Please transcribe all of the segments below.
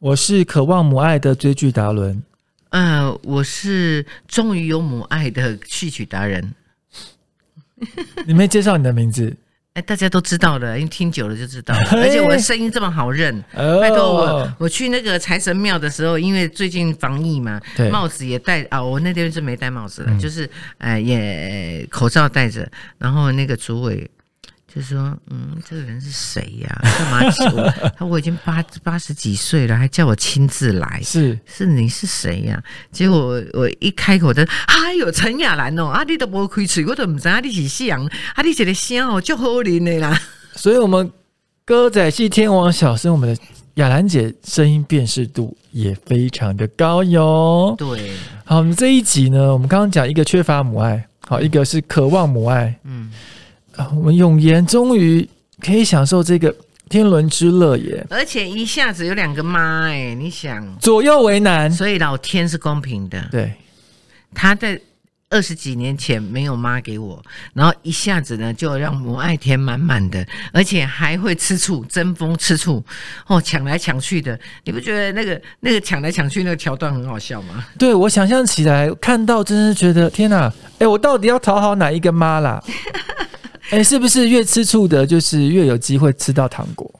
我是渴望母爱的追剧达伦。呃，我是终于有母爱的戏曲达人。你没介绍你的名字？哎，大家都知道的，因为听久了就知道 了。而且我的声音这么好认，哦拜托我，我去那个财神庙的时候，因为最近防疫嘛，帽子也戴啊，我那天是没戴帽子的，嗯就是呃也口罩戴着，然后那个主委。就说，嗯，这个人是谁呀、干嘛叫我？他我已经八八十几岁了，还叫我亲自来。是是你是谁呀、结果我我一开口的，哎呦，陈雅兰哦，啊，你都无开嘴，我都唔知道你是谁人，啊，你这个声哦，就好听的啦。所以，我们歌仔戏天王小生，我们的雅兰姐声音辨识度也非常的高哟。对，好，我们这一集呢，我们刚刚讲一个缺乏母爱，好，一个是渴望母爱。嗯，啊，我们永言终于可以享受这个天伦之乐耶，而且一下子有两个妈，哎，你想，左右为难。所以老天是公平的，对，他在。二十几年前没有妈给我，然后一下子呢就让母爱填满满的，而且还会吃醋，争风吃醋，哦，抢来抢去的，你不觉得那个那个抢来抢去那个桥段很好笑吗？对我想象起来看到，真是觉得天哪！哎，我到底要讨好哪一个妈啦？哎，是不是越吃醋的，就是越有机会吃到糖果？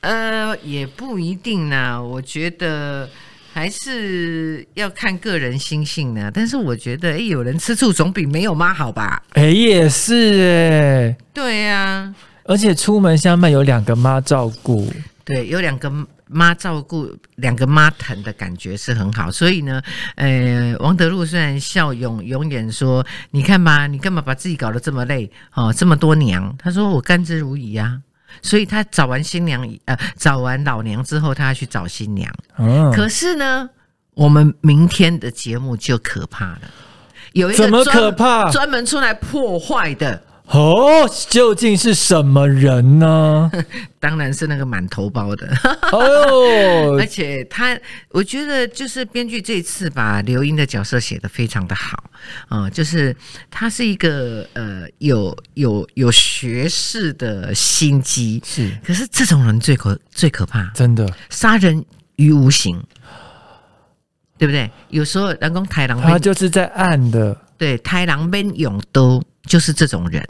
呃，也不一定啦，我觉得还是要看个人心性呢。但是我觉得，哎，有人吃醋总比没有妈好吧？哎，也是哎，对呀、而且出门相伴有两个妈照顾，对，有两个妈照顾，两个妈疼的感觉是很好。所以呢，呃，王德禄虽然笑永永远说：“你看吧，你干嘛把自己搞得这么累？哦，这么多娘。”他说：“我甘之如饴啊。”所以他找完新娘，呃，找完老娘之后，他要去找新娘。嗯，可是呢，我们明天的节目就可怕了，有一个怎么专可怕？专门出来破坏的，哦，究竟是什么人呢？当然是那个满头包的。哦 而，且他，我觉得就是编剧这一次把刘英的角色写得非常的好啊、就是他是一个呃有有有学识的心机，是可是这种人最可最可怕，真的，杀人于无形。对不对？有时候人工太狼他就是在暗的，对，太狼边勇都就是这种人，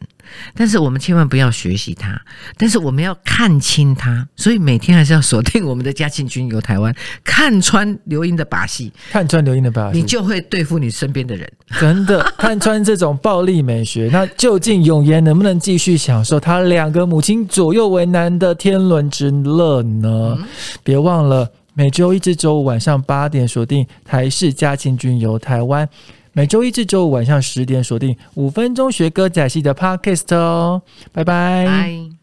但是我们千万不要学习他，但是我们要看清他，所以每天还是要锁定我们的嘉庆君游台湾，看穿刘英的把戏，看穿刘英的把戏，你就会对付你身边的人。真的看穿这种暴力美学。那究竟永言能不能继续享受他两个母亲左右为难的天伦之乐呢？别忘了每周一至周五晚上八点锁定台视嘉庆君游台湾。每周一至周五晚上十点锁定五分钟学歌仔戏的 Podcast 哦，拜拜。拜。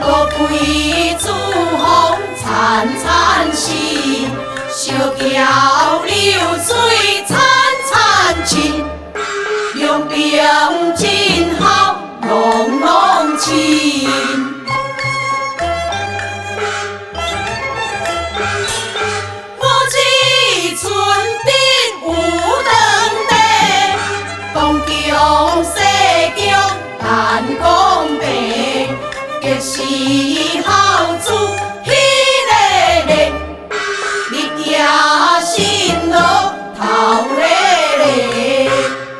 落开珠红灿灿时，小桥流水